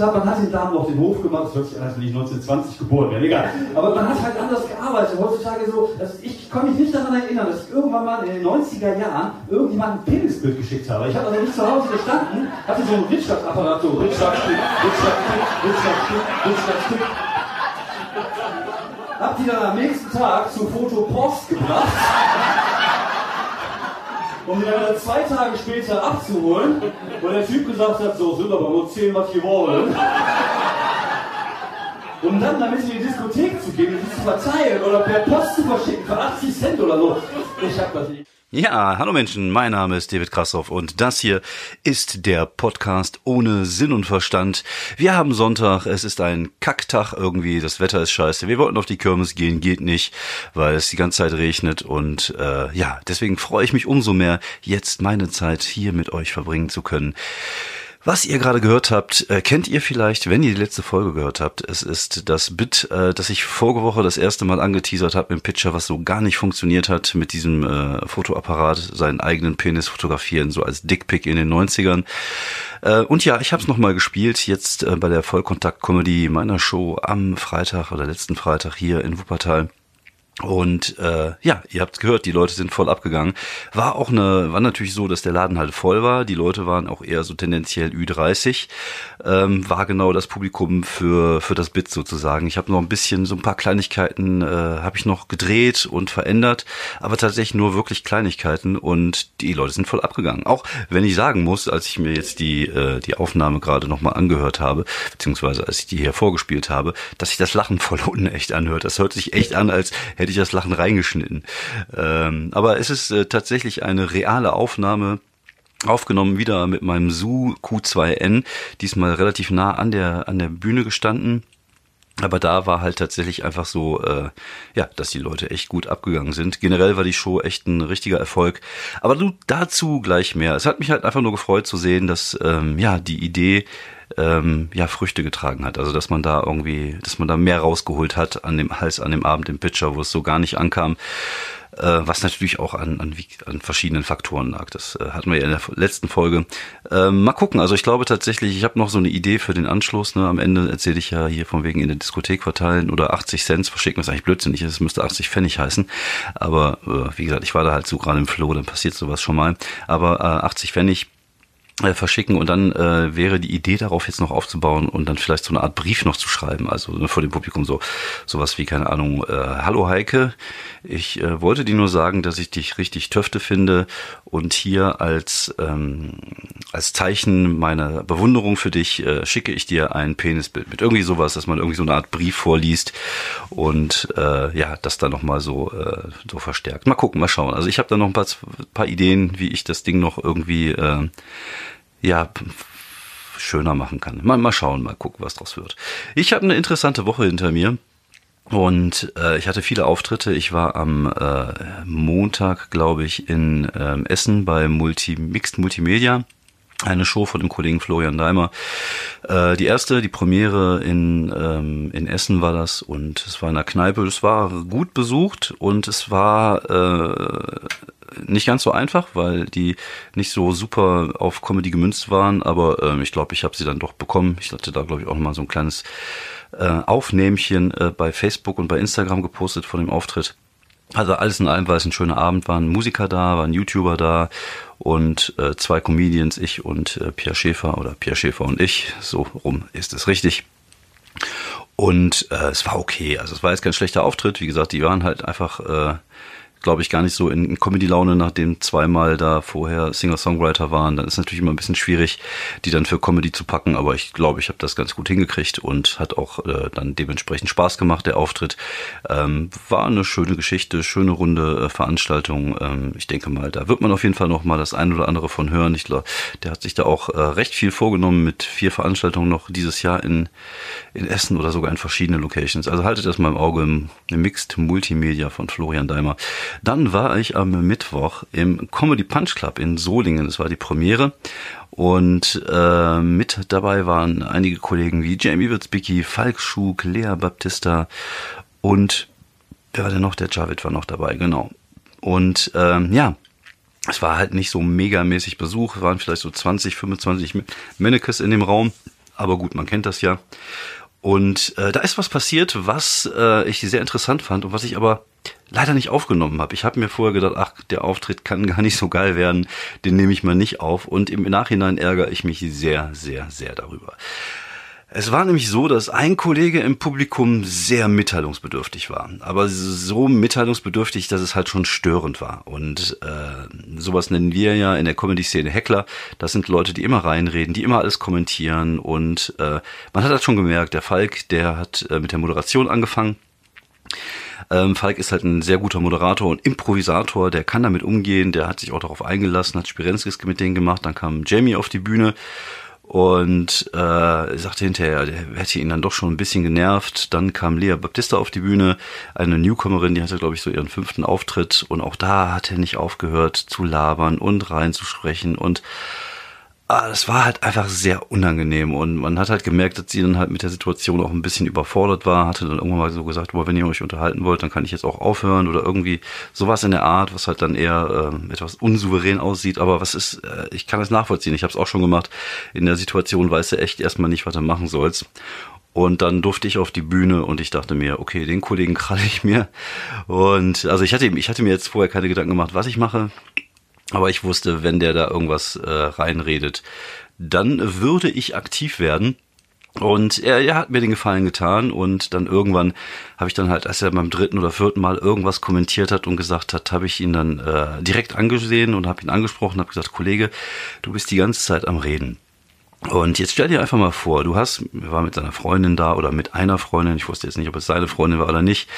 hat, man hat den Damen auf den Hof gemacht, das hört sich an, als wenn ich 1920 geboren wäre, egal. Aber man hat halt anders gearbeitet. Heutzutage so, dass ich kann mich nicht daran erinnern, dass ich irgendwann mal in den 90er Jahren irgendjemand ein Penisbild geschickt habe. Ich habe also nicht zu Hause gestanden, hatte so einen Rittschlag-Apparat, so Rittschlagstück, Rittschlagstück. Hab die dann am nächsten Tag zur Fotopost gebracht um die dann zwei Tage später abzuholen, weil der Typ gesagt hat, so sind aber nur 10, was die wollen. Um dann damit in die Diskothek zu gehen und zu verteilen oder per Post zu verschicken für 80 Cent oder so. Ich hab das nicht. Ja, hallo Menschen, mein Name ist David Krassoff und das hier ist der Podcast ohne Sinn und Verstand. Wir haben Sonntag, es ist ein Kacktag irgendwie, das Wetter ist scheiße. Wir wollten auf die Kirmes gehen, geht nicht, weil es die ganze Zeit regnet und äh, ja, deswegen freue ich mich umso mehr, jetzt meine Zeit hier mit euch verbringen zu können. Was ihr gerade gehört habt, äh, kennt ihr vielleicht, wenn ihr die letzte Folge gehört habt. Es ist das Bit, äh, das ich vorige Woche das erste Mal angeteasert habe im Pitcher, was so gar nicht funktioniert hat mit diesem äh, Fotoapparat, seinen eigenen Penis fotografieren, so als Dickpick in den 90ern. Äh, und ja, ich habe es nochmal gespielt, jetzt äh, bei der Vollkontakt-Comedy meiner Show am Freitag oder letzten Freitag hier in Wuppertal. Und äh, ja, ihr habt gehört, die Leute sind voll abgegangen. War auch eine, war natürlich so, dass der Laden halt voll war. Die Leute waren auch eher so tendenziell Ü30. Ähm, war genau das Publikum für für das Bit sozusagen. Ich habe noch ein bisschen so ein paar Kleinigkeiten äh, habe ich noch gedreht und verändert, aber tatsächlich nur wirklich Kleinigkeiten und die Leute sind voll abgegangen. Auch wenn ich sagen muss, als ich mir jetzt die äh, die Aufnahme gerade noch mal angehört habe, beziehungsweise als ich die hier vorgespielt habe, dass sich das Lachen voll unecht anhört. Das hört sich echt an, als hätte hätte ich das Lachen reingeschnitten. Ähm, aber es ist äh, tatsächlich eine reale Aufnahme aufgenommen wieder mit meinem Su Q2N, diesmal relativ nah an der an der Bühne gestanden. Aber da war halt tatsächlich einfach so, äh, ja, dass die Leute echt gut abgegangen sind. Generell war die Show echt ein richtiger Erfolg. Aber du dazu gleich mehr. Es hat mich halt einfach nur gefreut zu sehen, dass ähm, ja die Idee ähm, ja Früchte getragen hat. Also dass man da irgendwie, dass man da mehr rausgeholt hat an dem Hals an dem Abend im Pitcher, wo es so gar nicht ankam. Äh, was natürlich auch an, an, an verschiedenen Faktoren lag. Das äh, hatten wir ja in der letzten Folge. Äh, mal gucken. Also ich glaube tatsächlich, ich habe noch so eine Idee für den Anschluss. Ne? Am Ende erzähle ich ja hier von wegen in der Diskothek verteilen oder 80 Cent verschicken, was eigentlich blödsinnig ist. Es müsste 80 Pfennig heißen. Aber äh, wie gesagt, ich war da halt so gerade im Flow, dann passiert sowas schon mal. Aber äh, 80 Pfennig verschicken und dann äh, wäre die Idee darauf jetzt noch aufzubauen und dann vielleicht so eine Art Brief noch zu schreiben, also ne, vor dem Publikum so sowas wie keine Ahnung, äh, hallo Heike, ich äh, wollte dir nur sagen, dass ich dich richtig töfte finde und hier als ähm, als Zeichen meiner Bewunderung für dich äh, schicke ich dir ein Penisbild mit irgendwie sowas, dass man irgendwie so eine Art Brief vorliest und äh, ja, das dann noch mal so äh, so verstärkt. Mal gucken, mal schauen. Also ich habe da noch ein paar paar Ideen, wie ich das Ding noch irgendwie äh, ja, schöner machen kann. Mal, mal schauen, mal gucken, was draus wird. Ich habe eine interessante Woche hinter mir. Und äh, ich hatte viele Auftritte. Ich war am äh, Montag, glaube ich, in ähm, Essen bei Multi Mixed Multimedia. Eine Show von dem Kollegen Florian Daimer. Äh, die erste, die Premiere in, ähm, in Essen war das und es war in der Kneipe. Es war gut besucht und es war äh, nicht ganz so einfach, weil die nicht so super auf Comedy gemünzt waren, aber ähm, ich glaube, ich habe sie dann doch bekommen. Ich hatte da, glaube ich, auch nochmal so ein kleines äh, Aufnehmchen äh, bei Facebook und bei Instagram gepostet von dem Auftritt. Also alles in allem war es ein schöner Abend, waren Musiker da, waren YouTuber da und äh, zwei Comedians, ich und äh, Pierre Schäfer oder Pierre Schäfer und ich, so rum ist es richtig. Und äh, es war okay, also es war jetzt kein schlechter Auftritt, wie gesagt, die waren halt einfach äh, glaube ich, gar nicht so in Comedy-Laune, nachdem zweimal da vorher Singer-Songwriter waren. Dann ist natürlich immer ein bisschen schwierig, die dann für Comedy zu packen. Aber ich glaube, ich habe das ganz gut hingekriegt und hat auch äh, dann dementsprechend Spaß gemacht, der Auftritt. Ähm, war eine schöne Geschichte, schöne runde äh, Veranstaltung. Ähm, ich denke mal, da wird man auf jeden Fall noch mal das ein oder andere von hören. Ich glaube, der hat sich da auch äh, recht viel vorgenommen mit vier Veranstaltungen noch dieses Jahr in, in Essen oder sogar in verschiedenen Locations. Also haltet das mal im Auge im, im Mixed Multimedia von Florian Daimer. Dann war ich am Mittwoch im Comedy Punch Club in Solingen. Das war die Premiere. Und äh, mit dabei waren einige Kollegen wie Jamie Witzbicki, Falk Schug, Lea Baptista und wer war denn noch? Der Javid war noch dabei, genau. Und ähm, ja, es war halt nicht so megamäßig Besuch, es waren vielleicht so 20, 25 Mannequins in dem Raum. Aber gut, man kennt das ja. Und äh, da ist was passiert, was äh, ich sehr interessant fand und was ich aber leider nicht aufgenommen habe. Ich habe mir vorher gedacht, ach, der Auftritt kann gar nicht so geil werden, den nehme ich mal nicht auf. Und im Nachhinein ärgere ich mich sehr, sehr, sehr darüber. Es war nämlich so, dass ein Kollege im Publikum sehr mitteilungsbedürftig war. Aber so mitteilungsbedürftig, dass es halt schon störend war. Und äh, sowas nennen wir ja in der Comedy-Szene Heckler. Das sind Leute, die immer reinreden, die immer alles kommentieren. Und äh, man hat halt schon gemerkt, der Falk, der hat äh, mit der Moderation angefangen. Ähm, Falk ist halt ein sehr guter Moderator und Improvisator, der kann damit umgehen, der hat sich auch darauf eingelassen, hat Spirenskis mit denen gemacht, dann kam Jamie auf die Bühne und äh, sagte hinterher, der hätte ihn dann doch schon ein bisschen genervt. Dann kam Lea Baptista auf die Bühne, eine Newcomerin, die hatte, glaube ich, so ihren fünften Auftritt. Und auch da hat er nicht aufgehört zu labern und reinzusprechen. Und Ah, das war halt einfach sehr unangenehm und man hat halt gemerkt, dass sie dann halt mit der Situation auch ein bisschen überfordert war, hatte dann irgendwann mal so gesagt, boah, wenn ihr euch unterhalten wollt, dann kann ich jetzt auch aufhören oder irgendwie sowas in der Art, was halt dann eher äh, etwas unsouverän aussieht, aber was ist, äh, ich kann es nachvollziehen, ich habe es auch schon gemacht, in der Situation weißt du echt erstmal nicht, was du machen sollst. Und dann durfte ich auf die Bühne und ich dachte mir, okay, den Kollegen kralle ich mir. Und also ich hatte, ich hatte mir jetzt vorher keine Gedanken gemacht, was ich mache. Aber ich wusste, wenn der da irgendwas äh, reinredet, dann würde ich aktiv werden. Und er, er hat mir den Gefallen getan und dann irgendwann habe ich dann halt, als er beim dritten oder vierten Mal irgendwas kommentiert hat und gesagt hat, habe ich ihn dann äh, direkt angesehen und habe ihn angesprochen, habe gesagt, Kollege, du bist die ganze Zeit am Reden. Und jetzt stell dir einfach mal vor, du hast, war mit deiner Freundin da oder mit einer Freundin, ich wusste jetzt nicht, ob es seine Freundin war oder nicht.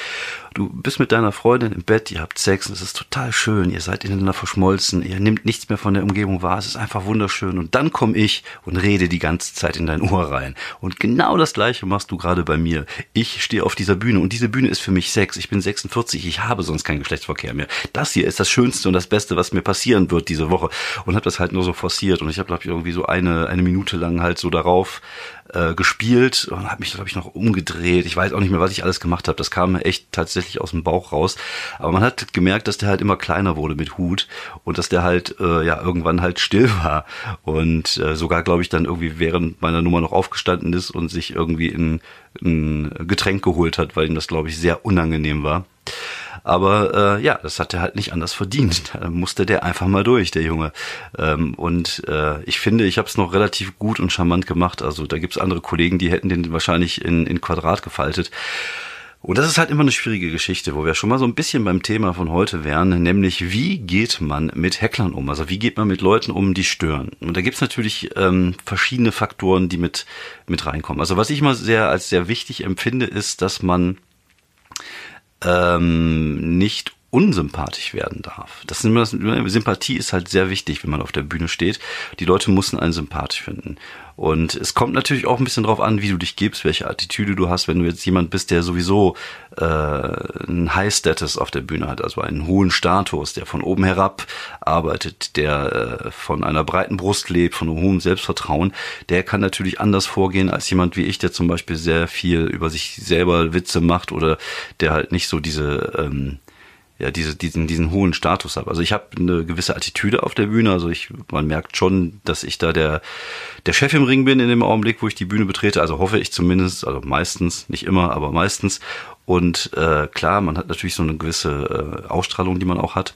Du bist mit deiner Freundin im Bett, ihr habt Sex und es ist total schön, ihr seid ineinander verschmolzen, ihr nehmt nichts mehr von der Umgebung wahr, es ist einfach wunderschön. Und dann komme ich und rede die ganze Zeit in dein Ohr rein. Und genau das gleiche machst du gerade bei mir. Ich stehe auf dieser Bühne und diese Bühne ist für mich Sex. Ich bin 46, ich habe sonst keinen Geschlechtsverkehr mehr. Das hier ist das Schönste und das Beste, was mir passieren wird diese Woche. Und habe das halt nur so forciert und ich habe, glaube ich, irgendwie so eine, eine Minute lang halt so darauf äh, gespielt und habe mich, glaube ich, noch umgedreht. Ich weiß auch nicht mehr, was ich alles gemacht habe. Das kam echt tatsächlich aus dem Bauch raus. Aber man hat gemerkt, dass der halt immer kleiner wurde mit Hut und dass der halt äh, ja irgendwann halt still war. Und äh, sogar, glaube ich, dann irgendwie während meiner Nummer noch aufgestanden ist und sich irgendwie in, ein Getränk geholt hat, weil ihm das, glaube ich, sehr unangenehm war. Aber äh, ja, das hat er halt nicht anders verdient. Da musste der einfach mal durch, der Junge. Ähm, und äh, ich finde, ich habe es noch relativ gut und charmant gemacht. Also da gibt's andere Kollegen, die hätten den wahrscheinlich in, in Quadrat gefaltet. Und das ist halt immer eine schwierige Geschichte, wo wir schon mal so ein bisschen beim Thema von heute wären, nämlich wie geht man mit Hecklern um? Also wie geht man mit Leuten um, die stören? Und da gibt's natürlich ähm, verschiedene Faktoren, die mit, mit reinkommen. Also was ich mal sehr als sehr wichtig empfinde, ist, dass man ähm, nicht unsympathisch werden darf. Das, das Sympathie ist halt sehr wichtig, wenn man auf der Bühne steht. Die Leute müssen einen sympathisch finden. Und es kommt natürlich auch ein bisschen drauf an, wie du dich gibst, welche Attitüde du hast. Wenn du jetzt jemand bist, der sowieso äh, einen High Status auf der Bühne hat, also einen hohen Status, der von oben herab arbeitet, der äh, von einer breiten Brust lebt, von einem hohen Selbstvertrauen, der kann natürlich anders vorgehen als jemand wie ich, der zum Beispiel sehr viel über sich selber Witze macht oder der halt nicht so diese ähm, ja diese, diesen, diesen hohen Status habe. Also ich habe eine gewisse Attitüde auf der Bühne. Also ich, man merkt schon, dass ich da der, der Chef im Ring bin in dem Augenblick, wo ich die Bühne betrete. Also hoffe ich zumindest, also meistens, nicht immer, aber meistens. Und äh, klar, man hat natürlich so eine gewisse äh, Ausstrahlung, die man auch hat.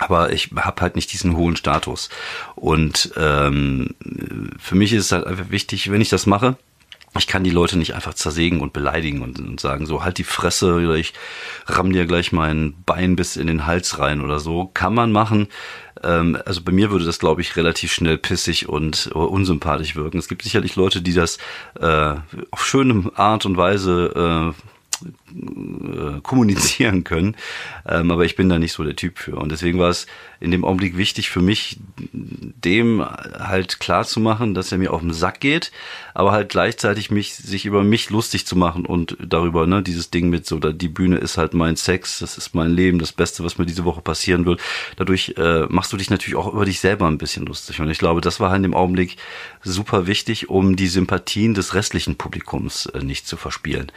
Aber ich habe halt nicht diesen hohen Status. Und ähm, für mich ist es halt einfach wichtig, wenn ich das mache, ich kann die Leute nicht einfach zersägen und beleidigen und, und, sagen so, halt die Fresse oder ich ramm dir gleich mein Bein bis in den Hals rein oder so. Kann man machen. Ähm, also bei mir würde das, glaube ich, relativ schnell pissig und uh, unsympathisch wirken. Es gibt sicherlich Leute, die das äh, auf schöne Art und Weise äh, äh, kommunizieren können. Ähm, aber ich bin da nicht so der Typ für. Und deswegen war es in dem Augenblick wichtig für mich, dem halt klar zu machen, dass er mir auf den Sack geht, aber halt gleichzeitig mich, sich über mich lustig zu machen und darüber, ne, dieses Ding mit so, die Bühne ist halt mein Sex, das ist mein Leben, das Beste, was mir diese Woche passieren wird. Dadurch äh, machst du dich natürlich auch über dich selber ein bisschen lustig. Und ich glaube, das war halt in dem Augenblick super wichtig, um die Sympathien des restlichen Publikums äh, nicht zu verspielen.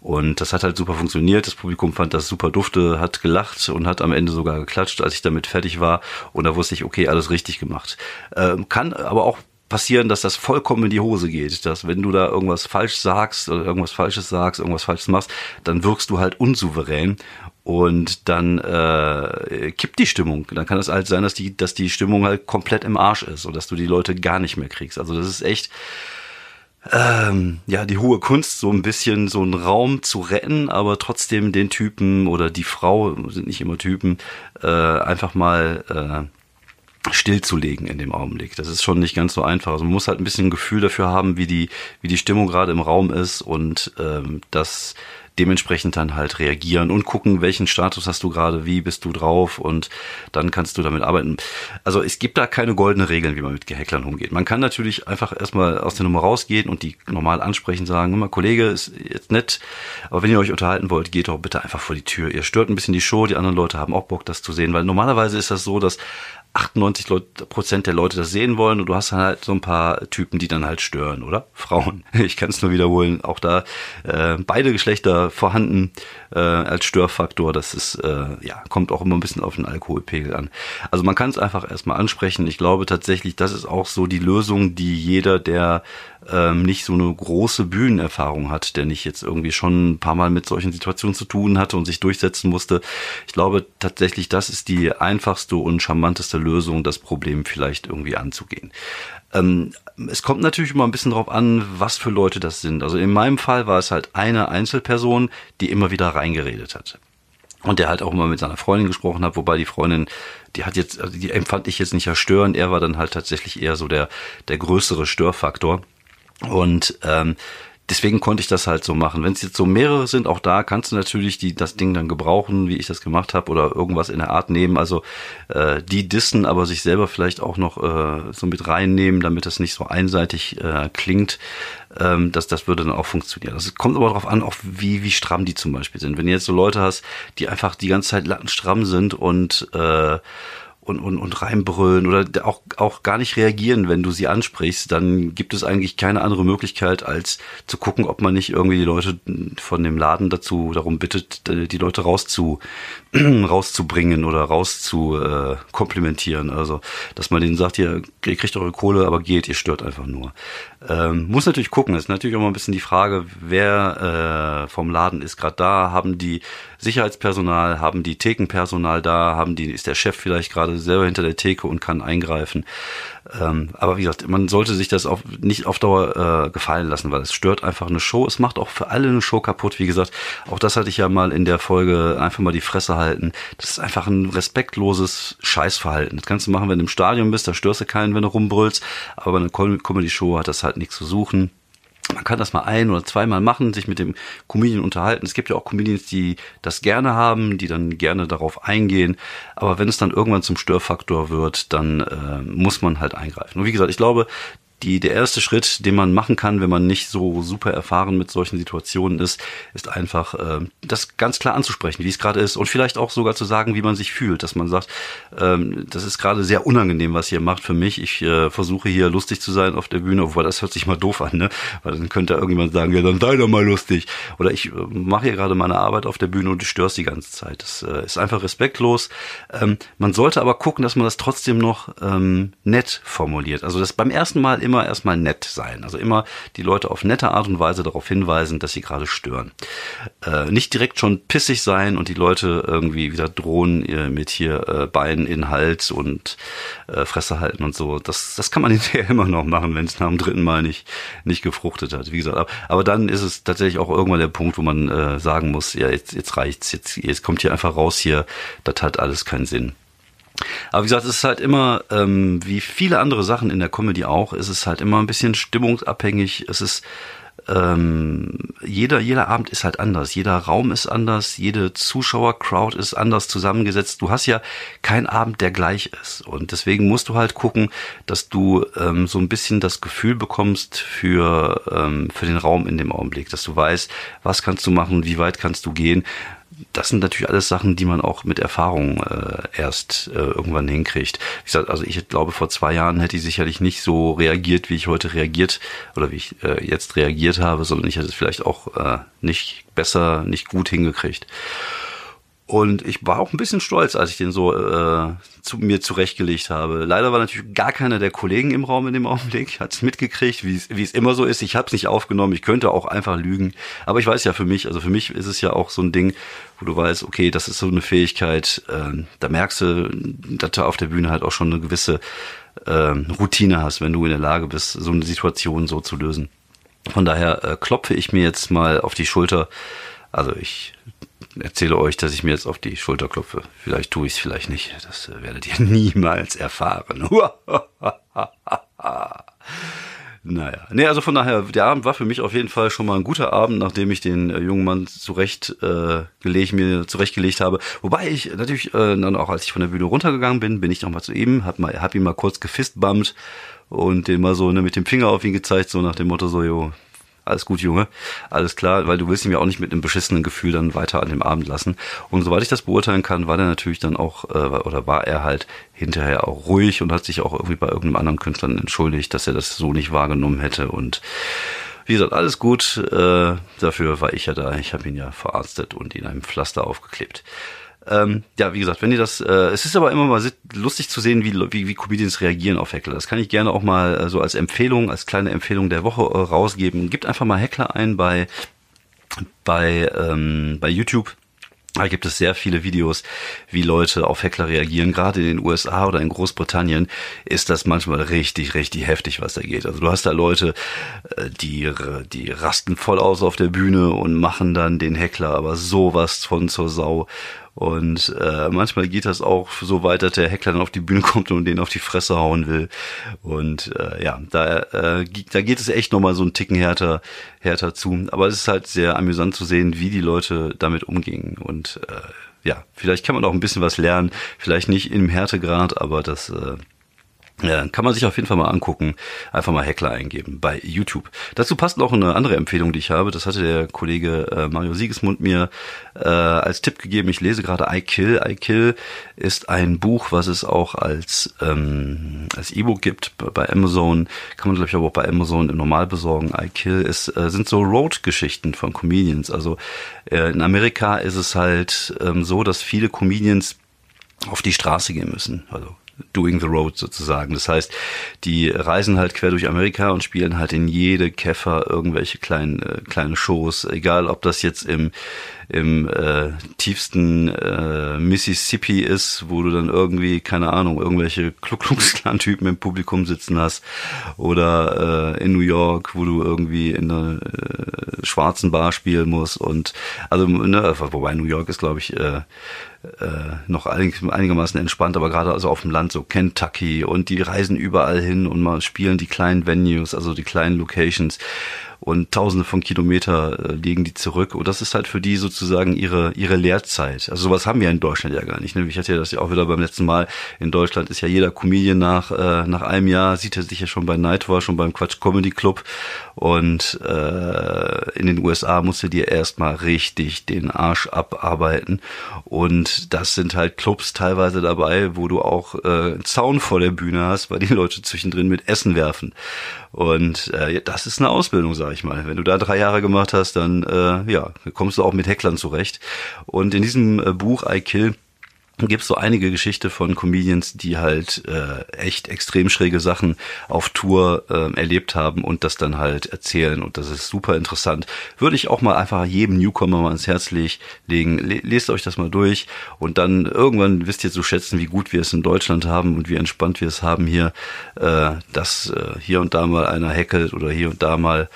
Und das hat halt super funktioniert. Das Publikum fand das super dufte, hat gelacht und hat am Ende sogar geklatscht, als ich damit fertig war. Und da wusste ich, okay, alles richtig gemacht. Ähm, kann aber auch passieren, dass das vollkommen in die Hose geht. Dass wenn du da irgendwas falsch sagst oder irgendwas Falsches sagst, irgendwas Falsches machst, dann wirkst du halt unsouverän und dann äh, kippt die Stimmung. Dann kann es halt sein, dass die, dass die Stimmung halt komplett im Arsch ist und dass du die Leute gar nicht mehr kriegst. Also das ist echt ähm, ja die hohe Kunst, so ein bisschen so einen Raum zu retten, aber trotzdem den Typen oder die Frau sind nicht immer Typen äh, einfach mal äh, stillzulegen in dem Augenblick. Das ist schon nicht ganz so einfach. Also man muss halt ein bisschen ein Gefühl dafür haben, wie die wie die Stimmung gerade im Raum ist und ähm, das dementsprechend dann halt reagieren und gucken, welchen Status hast du gerade, wie bist du drauf und dann kannst du damit arbeiten. Also es gibt da keine goldene Regeln, wie man mit Gehäcklern umgeht. Man kann natürlich einfach erstmal aus der Nummer rausgehen und die normal ansprechen, sagen, immer Kollege, ist jetzt nett, aber wenn ihr euch unterhalten wollt, geht doch bitte einfach vor die Tür. Ihr stört ein bisschen die Show, die anderen Leute haben auch Bock, das zu sehen, weil normalerweise ist das so, dass 98 Prozent der Leute das sehen wollen und du hast halt so ein paar Typen, die dann halt stören, oder? Frauen. Ich kann es nur wiederholen. Auch da äh, beide Geschlechter vorhanden äh, als Störfaktor. Das ist äh, ja kommt auch immer ein bisschen auf den Alkoholpegel an. Also man kann es einfach erstmal ansprechen. Ich glaube tatsächlich, das ist auch so die Lösung, die jeder, der ähm, nicht so eine große Bühnenerfahrung hat, der nicht jetzt irgendwie schon ein paar Mal mit solchen Situationen zu tun hatte und sich durchsetzen musste. Ich glaube tatsächlich, das ist die einfachste und charmanteste Lösung, das Problem vielleicht irgendwie anzugehen. Ähm, es kommt natürlich immer ein bisschen drauf an, was für Leute das sind. Also in meinem Fall war es halt eine Einzelperson, die immer wieder reingeredet hat. Und der halt auch immer mit seiner Freundin gesprochen hat, wobei die Freundin, die hat jetzt, also die empfand ich jetzt nicht als störend, er war dann halt tatsächlich eher so der, der größere Störfaktor. Und ähm, deswegen konnte ich das halt so machen. Wenn es jetzt so mehrere sind, auch da kannst du natürlich die, das Ding dann gebrauchen, wie ich das gemacht habe, oder irgendwas in der Art nehmen. Also äh, die dissen, aber sich selber vielleicht auch noch äh, so mit reinnehmen, damit das nicht so einseitig äh, klingt. Ähm, das, das würde dann auch funktionieren. Das kommt aber darauf an, auch wie, wie stramm die zum Beispiel sind. Wenn du jetzt so Leute hast, die einfach die ganze Zeit lattenstramm sind und äh, und, und, und reinbrüllen oder auch, auch gar nicht reagieren, wenn du sie ansprichst, dann gibt es eigentlich keine andere Möglichkeit, als zu gucken, ob man nicht irgendwie die Leute von dem Laden dazu darum bittet, die Leute rauszu, rauszubringen oder rauszu äh. Also, dass man denen sagt, ihr, ihr kriegt eure Kohle, aber geht, ihr stört einfach nur. Ähm, muss natürlich gucken. Es ist natürlich auch mal ein bisschen die Frage, wer äh, vom Laden ist gerade da. Haben die Sicherheitspersonal, haben die Thekenpersonal da, haben die, ist der Chef vielleicht gerade selber hinter der Theke und kann eingreifen. Ähm, aber wie gesagt, man sollte sich das auf, nicht auf Dauer äh, gefallen lassen, weil es stört einfach eine Show. Es macht auch für alle eine Show kaputt. Wie gesagt, auch das hatte ich ja mal in der Folge einfach mal die Fresse halten. Das ist einfach ein respektloses Scheißverhalten. Das kannst du machen, wenn du im Stadion bist, da störst du keinen, wenn du rumbrüllst. Aber bei einer Comedy-Show hat das halt nichts zu suchen. Man kann das mal ein oder zweimal machen, sich mit dem Comedian unterhalten. Es gibt ja auch Comedians, die das gerne haben, die dann gerne darauf eingehen. Aber wenn es dann irgendwann zum Störfaktor wird, dann äh, muss man halt eingreifen. Und wie gesagt, ich glaube, die, der erste Schritt, den man machen kann, wenn man nicht so super erfahren mit solchen Situationen ist, ist einfach äh, das ganz klar anzusprechen, wie es gerade ist und vielleicht auch sogar zu sagen, wie man sich fühlt, dass man sagt, ähm, das ist gerade sehr unangenehm, was ihr macht für mich. Ich äh, versuche hier lustig zu sein auf der Bühne, obwohl das hört sich mal doof an, ne? Weil dann könnte irgendjemand sagen, ja, dann sei doch mal lustig. Oder ich äh, mache hier gerade meine Arbeit auf der Bühne und du störst die ganze Zeit. Das äh, ist einfach respektlos. Ähm, man sollte aber gucken, dass man das trotzdem noch ähm, nett formuliert. Also das beim ersten Mal immer erstmal nett sein. Also immer die Leute auf nette Art und Weise darauf hinweisen, dass sie gerade stören. Äh, nicht direkt schon pissig sein und die Leute irgendwie wieder drohen mit hier äh, Bein in Hals und äh, Fresse halten und so. Das, das kann man hinterher immer noch machen, wenn es nach dem dritten Mal nicht, nicht gefruchtet hat. Wie gesagt, aber, dann ist es tatsächlich auch irgendwann der Punkt, wo man äh, sagen muss, ja, jetzt, jetzt reicht's, jetzt, jetzt kommt hier einfach raus hier, das hat alles keinen Sinn. Aber wie gesagt, es ist halt immer, ähm, wie viele andere Sachen in der Comedy auch, ist es halt immer ein bisschen stimmungsabhängig. Es ist ähm, jeder, jeder Abend ist halt anders, jeder Raum ist anders, jede Zuschauercrowd ist anders zusammengesetzt. Du hast ja keinen Abend, der gleich ist. Und deswegen musst du halt gucken, dass du ähm, so ein bisschen das Gefühl bekommst für, ähm, für den Raum in dem Augenblick, dass du weißt, was kannst du machen, wie weit kannst du gehen das sind natürlich alles Sachen, die man auch mit Erfahrung äh, erst äh, irgendwann hinkriegt. Wie gesagt, also ich glaube, vor zwei Jahren hätte ich sicherlich nicht so reagiert, wie ich heute reagiert oder wie ich äh, jetzt reagiert habe, sondern ich hätte es vielleicht auch äh, nicht besser, nicht gut hingekriegt. Und ich war auch ein bisschen stolz, als ich den so äh, zu mir zurechtgelegt habe. Leider war natürlich gar keiner der Kollegen im Raum in dem Augenblick, hat es mitgekriegt, wie es immer so ist. Ich habe es nicht aufgenommen, ich könnte auch einfach lügen. Aber ich weiß ja für mich, also für mich ist es ja auch so ein Ding, wo du weißt, okay, das ist so eine Fähigkeit, äh, da merkst du, dass du auf der Bühne halt auch schon eine gewisse äh, Routine hast, wenn du in der Lage bist, so eine Situation so zu lösen. Von daher äh, klopfe ich mir jetzt mal auf die Schulter. Also ich erzähle euch, dass ich mir jetzt auf die Schulter klopfe. Vielleicht tue ich es, vielleicht nicht. Das äh, werdet ihr niemals erfahren. naja, nee, also von daher, der Abend war für mich auf jeden Fall schon mal ein guter Abend, nachdem ich den äh, jungen Mann zurecht äh, gelegt, mir zurechtgelegt habe. Wobei ich natürlich äh, dann auch, als ich von der Bühne runtergegangen bin, bin ich noch mal zu ihm, hab, mal, hab ihn mal kurz gefistbumpt und den mal so ne, mit dem Finger auf ihn gezeigt, so nach dem Motto so, jo, alles gut, Junge, alles klar, weil du willst ihn ja auch nicht mit einem beschissenen Gefühl dann weiter an dem Abend lassen. Und soweit ich das beurteilen kann, war der natürlich dann auch, äh, oder war er halt hinterher auch ruhig und hat sich auch irgendwie bei irgendeinem anderen Künstler entschuldigt, dass er das so nicht wahrgenommen hätte und wie gesagt, alles gut. Äh, dafür war ich ja da. Ich habe ihn ja verarztet und ihn einem Pflaster aufgeklebt. Ähm, ja, wie gesagt, wenn ihr das, äh, es ist aber immer mal lustig zu sehen, wie, wie, wie Comedians reagieren auf Heckler. Das kann ich gerne auch mal äh, so als Empfehlung, als kleine Empfehlung der Woche äh, rausgeben. Gebt einfach mal Heckler ein bei, bei, ähm, bei YouTube. Da gibt es sehr viele Videos, wie Leute auf Heckler reagieren. Gerade in den USA oder in Großbritannien ist das manchmal richtig, richtig heftig, was da geht. Also du hast da Leute, äh, die, die rasten voll aus auf der Bühne und machen dann den Heckler aber sowas von zur Sau. Und äh, manchmal geht das auch so weit, dass der Heckler dann auf die Bühne kommt und den auf die Fresse hauen will. Und äh, ja, da, äh, da geht es echt nochmal so einen Ticken härter, härter zu. Aber es ist halt sehr amüsant zu sehen, wie die Leute damit umgingen. Und äh, ja, vielleicht kann man auch ein bisschen was lernen. Vielleicht nicht im Härtegrad, aber das äh, kann man sich auf jeden Fall mal angucken. Einfach mal Heckler eingeben bei YouTube. Dazu passt noch eine andere Empfehlung, die ich habe. Das hatte der Kollege äh, Mario Siegesmund mir äh, als Tipp gegeben. Ich lese gerade I Kill. I Kill ist ein Buch, was es auch als ähm, als E-Book gibt bei Amazon. Kann man glaube ich aber auch bei Amazon im Normal besorgen. I Kill ist äh, sind so Road-Geschichten von Comedians. Also äh, in Amerika ist es halt ähm, so, dass viele Comedians auf die Straße gehen müssen. Also doing the road sozusagen. Das heißt, die reisen halt quer durch Amerika und spielen halt in jede Käfer irgendwelche kleinen äh, kleine Shows, egal ob das jetzt im im äh, tiefsten äh, Mississippi ist, wo du dann irgendwie, keine Ahnung, irgendwelche Ku Klux Klan Typen im Publikum sitzen hast oder äh, in New York, wo du irgendwie in einer äh, schwarzen Bar spielen musst und also ne, wobei New York ist glaube ich äh, äh, noch einig, einigermaßen entspannt, aber gerade also auf dem Land so Kentucky und die reisen überall hin und mal spielen die kleinen Venues, also die kleinen Locations und tausende von Kilometer äh, liegen die zurück. Und das ist halt für die sozusagen ihre, ihre Lehrzeit. Also sowas haben wir in Deutschland ja gar nicht. Ne? Ich hatte ja das ja auch wieder beim letzten Mal. In Deutschland ist ja jeder Comedian nach, äh, nach einem Jahr, sieht er sich ja schon bei Nightwar, schon beim Quatsch Comedy Club. Und äh, in den USA musst du dir erstmal richtig den Arsch abarbeiten. Und das sind halt Clubs teilweise dabei, wo du auch äh, einen Zaun vor der Bühne hast, weil die Leute zwischendrin mit Essen werfen. Und äh, das ist eine Ausbildung, sag ich mal. Wenn du da drei Jahre gemacht hast, dann äh, ja, kommst du auch mit Hecklern zurecht. Und in diesem äh, Buch I Kill gibt es so einige Geschichte von Comedians, die halt äh, echt extrem schräge Sachen auf Tour äh, erlebt haben und das dann halt erzählen und das ist super interessant. Würde ich auch mal einfach jedem Newcomer mal ins Herz legen. Lest euch das mal durch und dann irgendwann wisst ihr zu schätzen, wie gut wir es in Deutschland haben und wie entspannt wir es haben hier, äh, dass äh, hier und da mal einer hackelt oder hier und da mal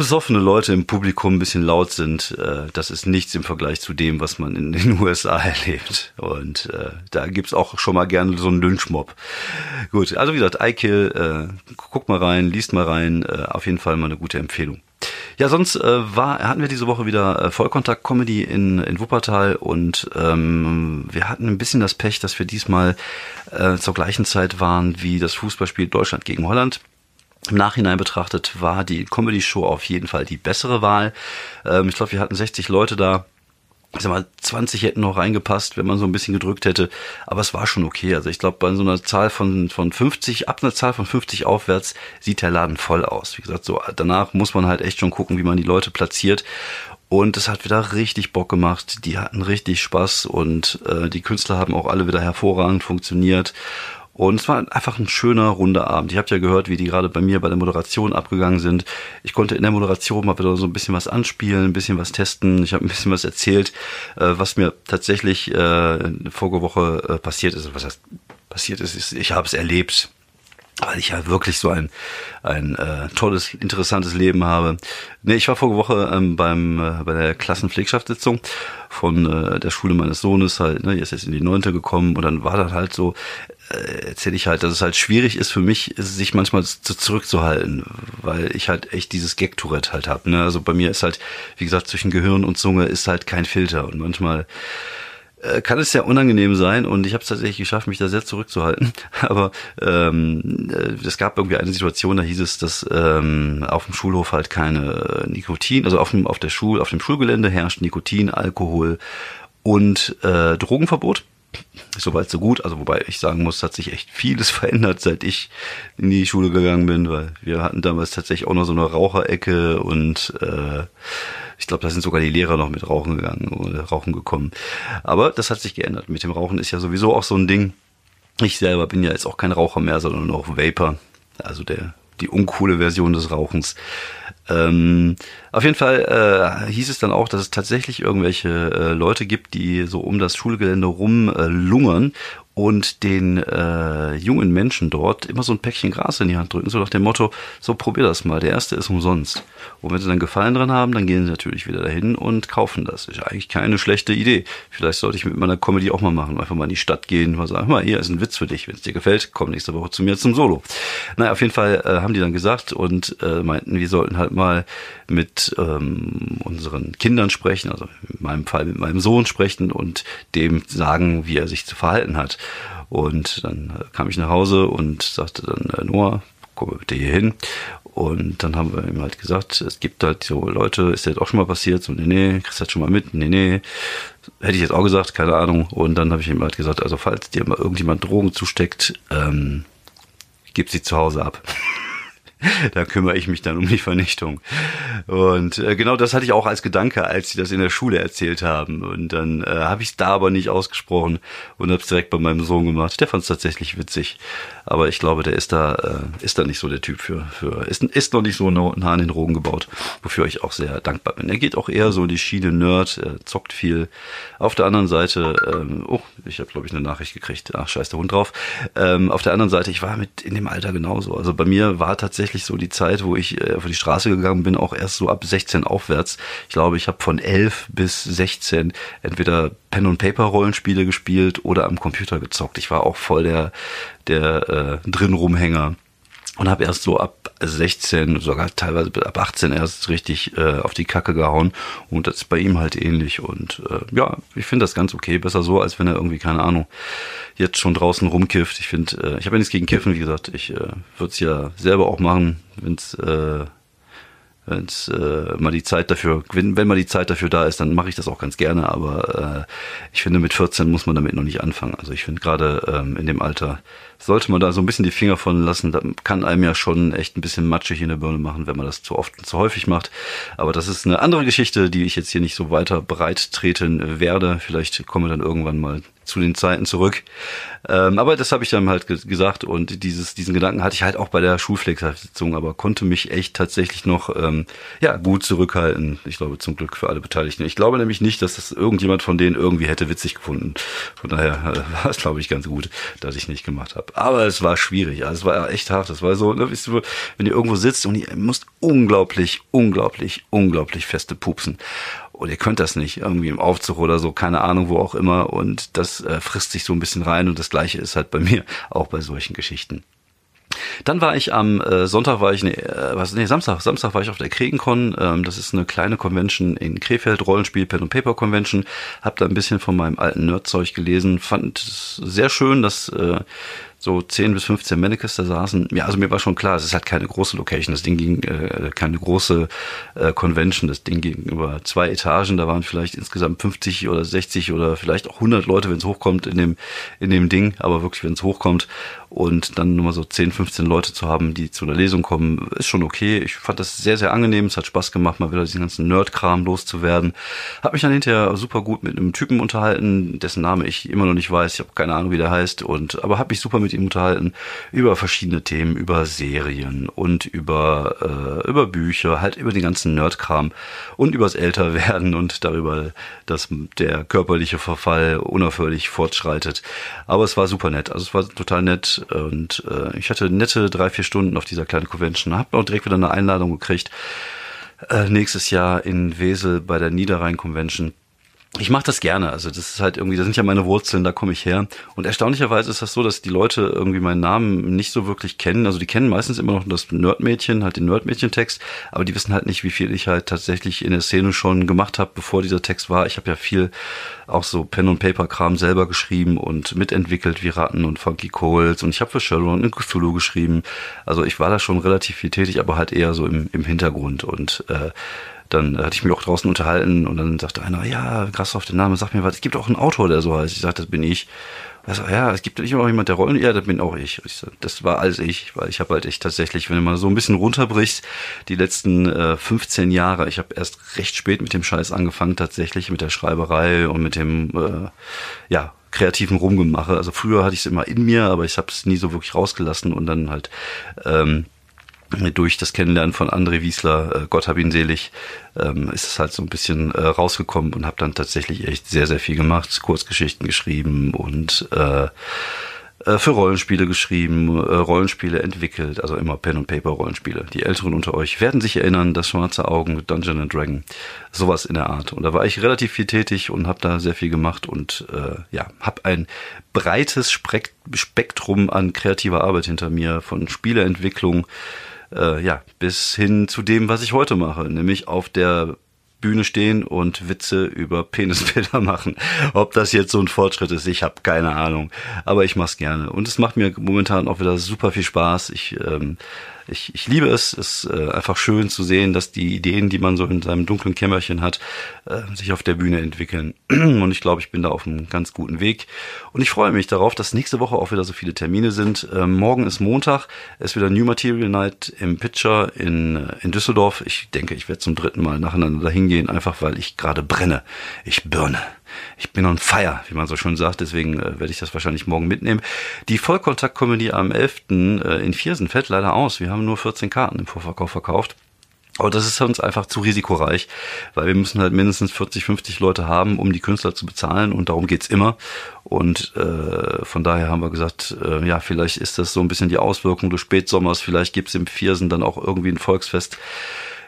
besoffene Leute im Publikum ein bisschen laut sind, äh, das ist nichts im Vergleich zu dem, was man in den USA erlebt. Und äh, da gibt's auch schon mal gerne so einen Lynchmob. Gut, also wie gesagt, iKill, äh, guckt mal rein, liest mal rein, äh, auf jeden Fall mal eine gute Empfehlung. Ja, sonst äh, war, hatten wir diese Woche wieder äh, Vollkontakt-Comedy in, in Wuppertal und ähm, wir hatten ein bisschen das Pech, dass wir diesmal äh, zur gleichen Zeit waren wie das Fußballspiel Deutschland gegen Holland. Im Nachhinein betrachtet war die Comedy-Show auf jeden Fall die bessere Wahl. Ähm, ich glaube, wir hatten 60 Leute da. Ich sag mal, 20 hätten noch reingepasst, wenn man so ein bisschen gedrückt hätte. Aber es war schon okay. Also ich glaube, bei so einer Zahl von, von 50, ab einer Zahl von 50 aufwärts sieht der Laden voll aus. Wie gesagt, so danach muss man halt echt schon gucken, wie man die Leute platziert. Und es hat wieder richtig Bock gemacht. Die hatten richtig Spaß und äh, die Künstler haben auch alle wieder hervorragend funktioniert. Und es war einfach ein schöner, runder Abend. Ich habe ja gehört, wie die gerade bei mir bei der Moderation abgegangen sind. Ich konnte in der Moderation mal wieder so ein bisschen was anspielen, ein bisschen was testen. Ich habe ein bisschen was erzählt, äh, was mir tatsächlich äh, vorige Woche äh, passiert ist. Was heißt passiert ist? Ich habe es erlebt weil ich ja wirklich so ein, ein äh, tolles, interessantes Leben habe. Nee, ich war vorige Woche ähm, beim äh, bei der Klassenpflegschaftssitzung von äh, der Schule meines Sohnes halt, ne, er ist jetzt in die neunte gekommen und dann war das halt so, äh, erzähle ich halt, dass es halt schwierig ist für mich, sich manchmal zu, zurückzuhalten, weil ich halt echt dieses Gag-Tourette halt habe. Ne? Also bei mir ist halt, wie gesagt, zwischen Gehirn und Zunge ist halt kein Filter und manchmal kann es sehr unangenehm sein und ich habe es tatsächlich geschafft, mich da sehr zurückzuhalten. Aber ähm, äh, es gab irgendwie eine Situation, da hieß es, dass ähm, auf dem Schulhof halt keine Nikotin, also auf dem auf der Schul, auf dem Schulgelände herrscht Nikotin, Alkohol und äh, Drogenverbot. Soweit so gut, also wobei ich sagen muss, hat sich echt vieles verändert, seit ich in die Schule gegangen bin, weil wir hatten damals tatsächlich auch noch so eine Raucherecke und äh, ich glaube, da sind sogar die Lehrer noch mit Rauchen gegangen oder Rauchen gekommen. Aber das hat sich geändert. Mit dem Rauchen ist ja sowieso auch so ein Ding. Ich selber bin ja jetzt auch kein Raucher mehr, sondern noch Vapor. Also der, die uncoole Version des Rauchens. Ähm, auf jeden Fall äh, hieß es dann auch, dass es tatsächlich irgendwelche äh, Leute gibt, die so um das Schulgelände rum äh, lungern und den äh, jungen Menschen dort immer so ein Päckchen Gras in die Hand drücken, so nach dem Motto, so probier das mal, der erste ist umsonst. Und wenn sie dann Gefallen dran haben, dann gehen sie natürlich wieder dahin und kaufen das. Ist eigentlich keine schlechte Idee. Vielleicht sollte ich mit meiner Comedy auch mal machen, einfach mal in die Stadt gehen, mal sagen, mal, hier ist ein Witz für dich, wenn es dir gefällt, komm nächste Woche zu mir zum Solo. Naja, auf jeden Fall äh, haben die dann gesagt und äh, meinten, wir sollten halt mal mit ähm, unseren Kindern sprechen, also in meinem Fall mit meinem Sohn sprechen und dem sagen, wie er sich zu verhalten hat. Und dann kam ich nach Hause und sagte dann, äh, Noah, komm bitte hier hin. Und dann haben wir ihm halt gesagt, es gibt halt so Leute, ist das auch schon mal passiert? So, nee, nee, kriegst du das schon mal mit? Nee, nee. Hätte ich jetzt auch gesagt, keine Ahnung. Und dann habe ich ihm halt gesagt, also falls dir mal irgendjemand Drogen zusteckt, ähm, gib sie zu Hause ab. da kümmere ich mich dann um die Vernichtung. Und äh, genau das hatte ich auch als Gedanke, als sie das in der Schule erzählt haben. Und dann äh, habe ich es da aber nicht ausgesprochen und habe es direkt bei meinem Sohn gemacht. Der fand es tatsächlich witzig. Aber ich glaube, der ist da, äh, ist da nicht so der Typ für, für ist, ist noch nicht so nah an den Drogen gebaut, wofür ich auch sehr dankbar bin. Er geht auch eher so in die Schiene Nerd, er zockt viel. Auf der anderen Seite, ähm, oh, ich habe glaube ich eine Nachricht gekriegt. Ach, scheiß der Hund drauf. Ähm, auf der anderen Seite, ich war mit in dem Alter genauso. Also bei mir war tatsächlich so die Zeit, wo ich äh, auf die Straße gegangen bin, auch erst so ab 16 aufwärts. Ich glaube, ich habe von 11 bis 16 entweder Pen und Paper Rollenspiele gespielt oder am Computer gezockt. Ich war auch voll der der äh, drin Rumhänger und habe erst so ab 16, sogar teilweise ab 18 erst richtig äh, auf die Kacke gehauen. Und das ist bei ihm halt ähnlich. Und äh, ja, ich finde das ganz okay, besser so, als wenn er irgendwie, keine Ahnung, jetzt schon draußen rumkifft. Ich finde, äh, ich habe ja nichts gegen Kiffen, wie gesagt, ich äh, würde es ja selber auch machen, wenn es äh, wenn's, äh, mal die Zeit dafür, wenn, wenn mal die Zeit dafür da ist, dann mache ich das auch ganz gerne, aber äh, ich finde, mit 14 muss man damit noch nicht anfangen. Also ich finde gerade ähm, in dem Alter sollte man da so ein bisschen die Finger von lassen. Da kann einem ja schon echt ein bisschen matschig in der Birne machen, wenn man das zu oft und zu häufig macht. Aber das ist eine andere Geschichte, die ich jetzt hier nicht so weiter breit treten werde. Vielleicht kommen wir dann irgendwann mal zu den Zeiten zurück. Ähm, aber das habe ich dann halt ge gesagt und dieses, diesen Gedanken hatte ich halt auch bei der Schulflex-Sitzung, aber konnte mich echt tatsächlich noch ähm, ja gut zurückhalten. Ich glaube zum Glück für alle Beteiligten. Ich glaube nämlich nicht, dass das irgendjemand von denen irgendwie hätte witzig gefunden. Von daher äh, war es glaube ich ganz gut, dass ich nicht gemacht habe. Aber es war schwierig. Also es war echt hart. Das war so, ne, weißt du, wenn ihr irgendwo sitzt und ihr müsst unglaublich, unglaublich, unglaublich feste pupsen und ihr könnt das nicht, irgendwie im Aufzug oder so, keine Ahnung, wo auch immer. Und das äh, frisst sich so ein bisschen rein und das gleiche ist halt bei mir auch bei solchen Geschichten. Dann war ich am äh, Sonntag war ich ne, äh, was nee Samstag Samstag war ich auf der Kregencon. Ähm, das ist eine kleine Convention in Krefeld Rollenspiel Pen und Paper Convention. Hab da ein bisschen von meinem alten Nerdzeug gelesen. Fand es sehr schön, dass äh, so 10 bis 15 Mannequins da saßen. Ja, also mir war schon klar, es ist halt keine große Location. Das Ding ging, äh, keine große äh, Convention. Das Ding ging über zwei Etagen. Da waren vielleicht insgesamt 50 oder 60 oder vielleicht auch 100 Leute, wenn es hochkommt in dem, in dem Ding. Aber wirklich, wenn es hochkommt und dann nur mal so 10, 15 Leute zu haben, die zu einer Lesung kommen, ist schon okay. Ich fand das sehr, sehr angenehm. Es hat Spaß gemacht, mal wieder diesen ganzen Nerd-Kram loszuwerden. Hab mich dann hinterher super gut mit einem Typen unterhalten, dessen Name ich immer noch nicht weiß. Ich habe keine Ahnung, wie der heißt. Und aber habe mich super mit ihm unterhalten über verschiedene Themen, über Serien und über äh, über Bücher, halt über den ganzen Nerd-Kram und übers Älterwerden und darüber, dass der körperliche Verfall unaufhörlich fortschreitet. Aber es war super nett. Also es war total nett und äh, ich hatte nette drei, vier Stunden auf dieser kleinen Convention. Hab auch direkt wieder eine Einladung gekriegt. Äh, nächstes Jahr in Wesel bei der Niederrhein Convention ich mache das gerne. Also das ist halt irgendwie, das sind ja meine Wurzeln, da komme ich her. Und erstaunlicherweise ist das so, dass die Leute irgendwie meinen Namen nicht so wirklich kennen. Also die kennen meistens immer noch das Nerdmädchen, halt den Nerdmädchen-Text, aber die wissen halt nicht, wie viel ich halt tatsächlich in der Szene schon gemacht habe, bevor dieser Text war. Ich habe ja viel auch so Pen und Paper Kram selber geschrieben und mitentwickelt wie Ratten und Funky Coles und ich habe für Shadowrun und Cthulhu geschrieben. Also ich war da schon relativ viel tätig, aber halt eher so im, im Hintergrund und äh, dann hatte ich mich auch draußen unterhalten und dann sagte einer, ja, krass auf den Namen, sag mir was, es gibt auch einen Autor, der so heißt. Ich sagte, das bin ich. Also ja, es gibt nicht immer jemand, der Rollen, ja, das bin auch ich. ich sag, das war alles ich, weil ich habe halt echt tatsächlich, wenn man so ein bisschen runterbricht, die letzten äh, 15 Jahre, ich habe erst recht spät mit dem Scheiß angefangen, tatsächlich mit der Schreiberei und mit dem, äh, ja, kreativen Rumgemache. Also früher hatte ich es immer in mir, aber ich habe es nie so wirklich rausgelassen und dann halt ähm, durch das Kennenlernen von André Wiesler, äh, Gott hab ihn selig, ähm, ist es halt so ein bisschen äh, rausgekommen und habe dann tatsächlich echt sehr, sehr viel gemacht, Kurzgeschichten geschrieben und äh, äh, für Rollenspiele geschrieben, Rollenspiele entwickelt, also immer Pen und Paper Rollenspiele. Die Älteren unter euch werden sich erinnern, das schwarze Augen, Dungeon and Dragon, sowas in der Art. Und da war ich relativ viel tätig und habe da sehr viel gemacht und äh, ja, habe ein breites Spektrum an kreativer Arbeit hinter mir, von Spieleentwicklung äh, ja, bis hin zu dem, was ich heute mache, nämlich auf der Bühne stehen und Witze über Penisbilder machen. Ob das jetzt so ein Fortschritt ist, ich habe keine Ahnung. Aber ich mach's gerne. Und es macht mir momentan auch wieder super viel Spaß. Ich ähm, ich, ich liebe es. Es ist äh, einfach schön zu sehen, dass die Ideen, die man so in seinem dunklen Kämmerchen hat, äh, sich auf der Bühne entwickeln. Und ich glaube, ich bin da auf einem ganz guten Weg. Und ich freue mich darauf, dass nächste Woche auch wieder so viele Termine sind. Ähm, morgen ist Montag, es ist wieder New Material Night im Pitcher in, äh, in Düsseldorf. Ich denke, ich werde zum dritten Mal nacheinander dahin gehen, einfach weil ich gerade brenne. Ich birne ich bin on fire, wie man so schön sagt, deswegen äh, werde ich das wahrscheinlich morgen mitnehmen. Die Vollkontakt-Comedy am 11. Äh, in Viersen fällt leider aus. Wir haben nur 14 Karten im Vorverkauf verkauft. Aber das ist uns einfach zu risikoreich, weil wir müssen halt mindestens 40, 50 Leute haben, um die Künstler zu bezahlen und darum geht's immer. Und äh, von daher haben wir gesagt, äh, ja, vielleicht ist das so ein bisschen die Auswirkung des Spätsommers, vielleicht gibt's im Viersen dann auch irgendwie ein Volksfest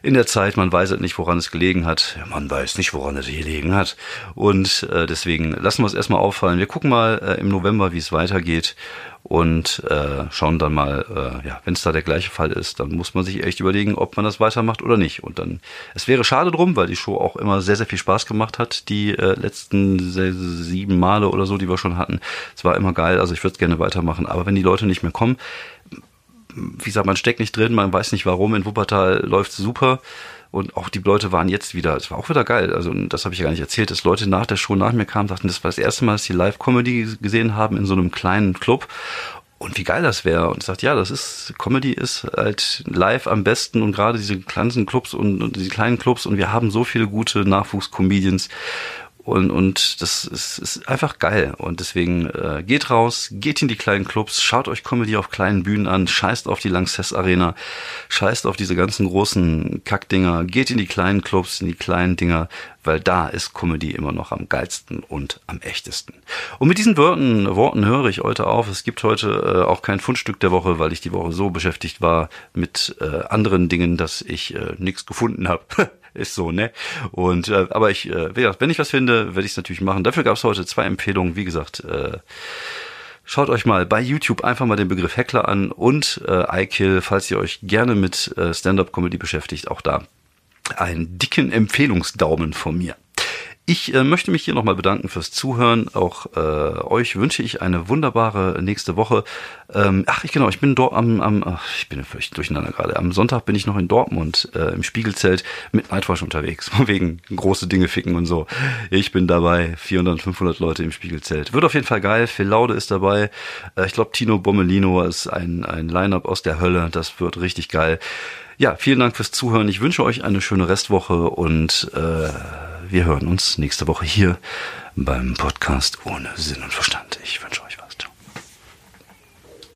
in der Zeit. Man weiß halt nicht, woran es gelegen hat. Ja, man weiß nicht, woran es gelegen hat. Und äh, deswegen lassen wir es erstmal auffallen. Wir gucken mal äh, im November, wie es weitergeht und äh, schauen dann mal, äh, ja, wenn es da der gleiche Fall ist, dann muss man sich echt überlegen, ob man das weitermacht oder nicht. Und dann, es wäre schade drum, weil die Show auch immer sehr, sehr viel Spaß gemacht hat, die äh, letzten sieben Male oder so, die wir schon hatten. Es war immer geil, also ich würde es gerne weitermachen. Aber wenn die Leute nicht mehr kommen, wie gesagt, man steckt nicht drin, man weiß nicht warum. In Wuppertal läuft super. Und auch die Leute waren jetzt wieder, es war auch wieder geil. Also, das habe ich ja gar nicht erzählt, dass Leute nach der Show nach mir kamen, sagten, das war das erste Mal, dass sie Live-Comedy gesehen haben in so einem kleinen Club. Und wie geil das wäre. Und ich sagte, ja, das ist, Comedy ist halt live am besten und gerade diese kleinen Clubs und, und diese kleinen Clubs und wir haben so viele gute Nachwuchscomedians. Und, und das ist, ist einfach geil. Und deswegen äh, geht raus, geht in die kleinen Clubs, schaut euch Comedy auf kleinen Bühnen an, scheißt auf die Lanxess Arena, scheißt auf diese ganzen großen Kackdinger, geht in die kleinen Clubs, in die kleinen Dinger, weil da ist Comedy immer noch am geilsten und am echtesten. Und mit diesen Worten, Worten höre ich heute auf. Es gibt heute äh, auch kein Fundstück der Woche, weil ich die Woche so beschäftigt war mit äh, anderen Dingen, dass ich äh, nichts gefunden habe. ist so, ne? Und äh, aber ich, äh, wenn ich was finde, werde ich es natürlich machen. Dafür gab es heute zwei Empfehlungen. Wie gesagt, äh, Schaut euch mal bei YouTube einfach mal den Begriff Heckler an und äh, iKill, falls ihr euch gerne mit äh, Stand-up-Comedy beschäftigt, auch da einen dicken Empfehlungsdaumen von mir. Ich äh, möchte mich hier nochmal bedanken fürs Zuhören. Auch äh, euch wünsche ich eine wunderbare nächste Woche. Ähm, ach, ich genau, ich bin dort am, am ach, ich bin völlig durcheinander gerade. Am Sonntag bin ich noch in Dortmund äh, im Spiegelzelt mit Nightwatch unterwegs, wegen große Dinge ficken und so. Ich bin dabei, 400, 500 Leute im Spiegelzelt. Wird auf jeden Fall geil. Phil Laude ist dabei. Äh, ich glaube, Tino Bommelino ist ein, ein Line-Up aus der Hölle. Das wird richtig geil. Ja, vielen Dank fürs Zuhören. Ich wünsche euch eine schöne Restwoche und äh, wir hören uns nächste Woche hier beim Podcast ohne Sinn und Verstand. Ich wünsche euch.